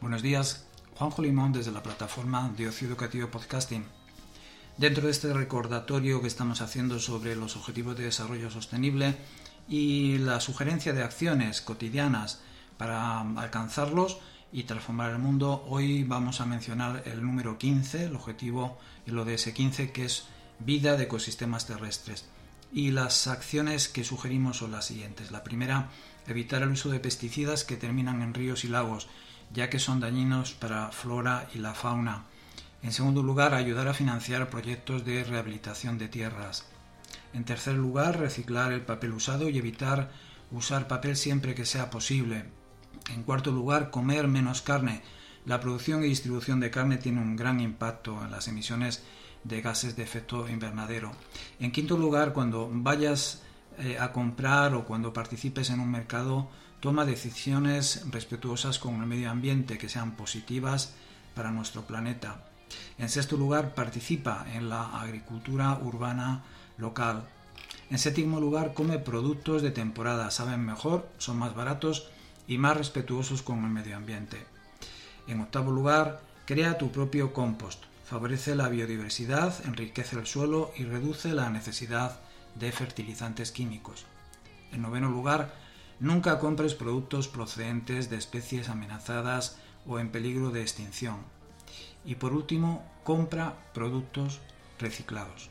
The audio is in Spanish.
Buenos días, Juanjo Limón desde la plataforma de Ocio Educativo Podcasting. Dentro de este recordatorio que estamos haciendo sobre los objetivos de desarrollo sostenible y la sugerencia de acciones cotidianas para alcanzarlos y transformar el mundo, hoy vamos a mencionar el número 15, el objetivo, el ODS 15, que es vida de ecosistemas terrestres. Y las acciones que sugerimos son las siguientes. La primera, evitar el uso de pesticidas que terminan en ríos y lagos, ya que son dañinos para flora y la fauna. En segundo lugar, ayudar a financiar proyectos de rehabilitación de tierras. En tercer lugar, reciclar el papel usado y evitar usar papel siempre que sea posible. En cuarto lugar, comer menos carne. La producción y distribución de carne tiene un gran impacto en las emisiones de gases de efecto invernadero. En quinto lugar, cuando vayas eh, a comprar o cuando participes en un mercado, toma decisiones respetuosas con el medio ambiente que sean positivas para nuestro planeta. En sexto lugar, participa en la agricultura urbana local. En séptimo lugar, come productos de temporada, saben mejor, son más baratos y más respetuosos con el medio ambiente. En octavo lugar, crea tu propio compost. Favorece la biodiversidad, enriquece el suelo y reduce la necesidad de fertilizantes químicos. En noveno lugar, nunca compres productos procedentes de especies amenazadas o en peligro de extinción. Y por último, compra productos reciclados.